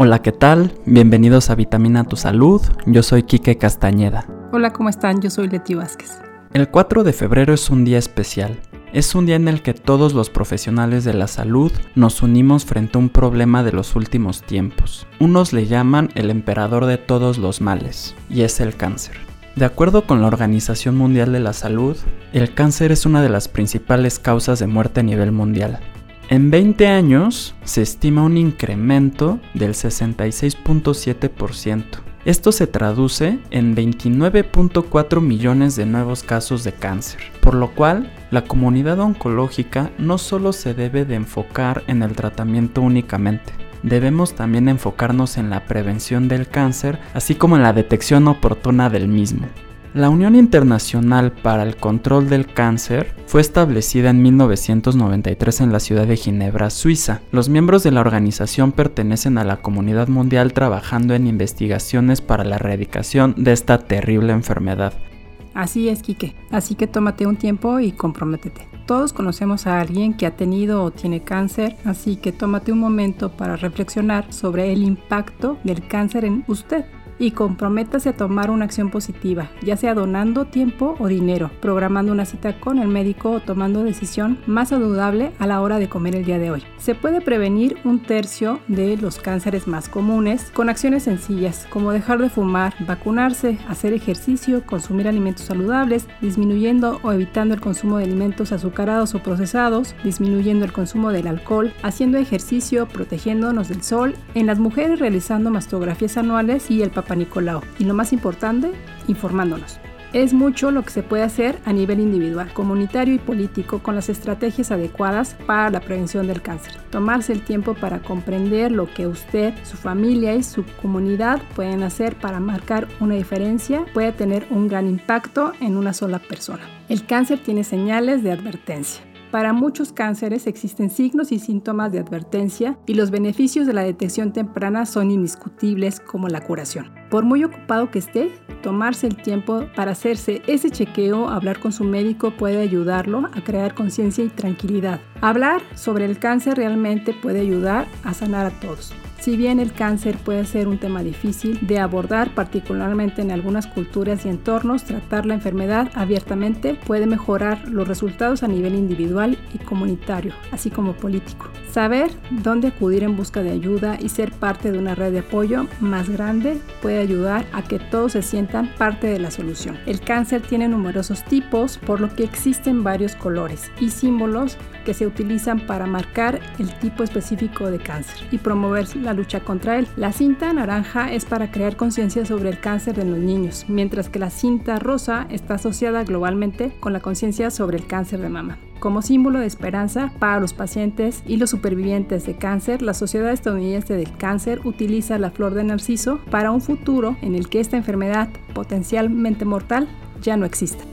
Hola, ¿qué tal? Bienvenidos a Vitamina Tu Salud. Yo soy Quique Castañeda. Hola, ¿cómo están? Yo soy Leti Vázquez. El 4 de febrero es un día especial. Es un día en el que todos los profesionales de la salud nos unimos frente a un problema de los últimos tiempos. Unos le llaman el emperador de todos los males, y es el cáncer. De acuerdo con la Organización Mundial de la Salud, el cáncer es una de las principales causas de muerte a nivel mundial. En 20 años se estima un incremento del 66.7%. Esto se traduce en 29.4 millones de nuevos casos de cáncer, por lo cual la comunidad oncológica no solo se debe de enfocar en el tratamiento únicamente, debemos también enfocarnos en la prevención del cáncer, así como en la detección oportuna del mismo. La Unión Internacional para el Control del Cáncer fue establecida en 1993 en la ciudad de Ginebra, Suiza. Los miembros de la organización pertenecen a la comunidad mundial trabajando en investigaciones para la erradicación de esta terrible enfermedad. Así es, Quique. Así que tómate un tiempo y comprométete. Todos conocemos a alguien que ha tenido o tiene cáncer, así que tómate un momento para reflexionar sobre el impacto del cáncer en usted y comprométase a tomar una acción positiva, ya sea donando tiempo o dinero, programando una cita con el médico o tomando decisión más saludable a la hora de comer el día de hoy. Se puede prevenir un tercio de los cánceres más comunes con acciones sencillas como dejar de fumar, vacunarse, hacer ejercicio, consumir alimentos saludables, disminuyendo o evitando el consumo de alimentos azucarados o procesados, disminuyendo el consumo del alcohol, haciendo ejercicio, protegiéndonos del sol, en las mujeres realizando mastografías anuales y el papel Y lo más importante, informándonos. Es mucho lo que se puede hacer a nivel individual, comunitario y político con las estrategias adecuadas para la prevención del cáncer. Tomarse el tiempo para comprender lo que usted, su familia y su comunidad pueden hacer para marcar una diferencia puede tener un gran impacto en una sola persona. El cáncer tiene señales de advertencia. Para muchos cánceres existen signos y síntomas de advertencia y los beneficios de la detección temprana son indiscutibles como la curación. Por muy ocupado que esté, tomarse el tiempo para hacerse ese chequeo, hablar con su médico puede ayudarlo a crear conciencia y tranquilidad. Hablar sobre el cáncer realmente puede ayudar a sanar a todos. Si bien el cáncer puede ser un tema difícil de abordar, particularmente en algunas culturas y entornos, tratar la enfermedad abiertamente puede mejorar los resultados a nivel individual y comunitario, así como político. Saber dónde acudir en busca de ayuda y ser parte de una red de apoyo más grande puede ayudar a que todos se sientan parte de la solución. El cáncer tiene numerosos tipos, por lo que existen varios colores y símbolos que se utilizan para marcar el tipo específico de cáncer y promover la lucha contra él. La cinta naranja es para crear conciencia sobre el cáncer en los niños, mientras que la cinta rosa está asociada globalmente con la conciencia sobre el cáncer de mama. Como símbolo de esperanza para los pacientes y los supervivientes de cáncer, la Sociedad Estadounidense del Cáncer utiliza la flor de narciso para un futuro en el que esta enfermedad potencialmente mortal ya no exista.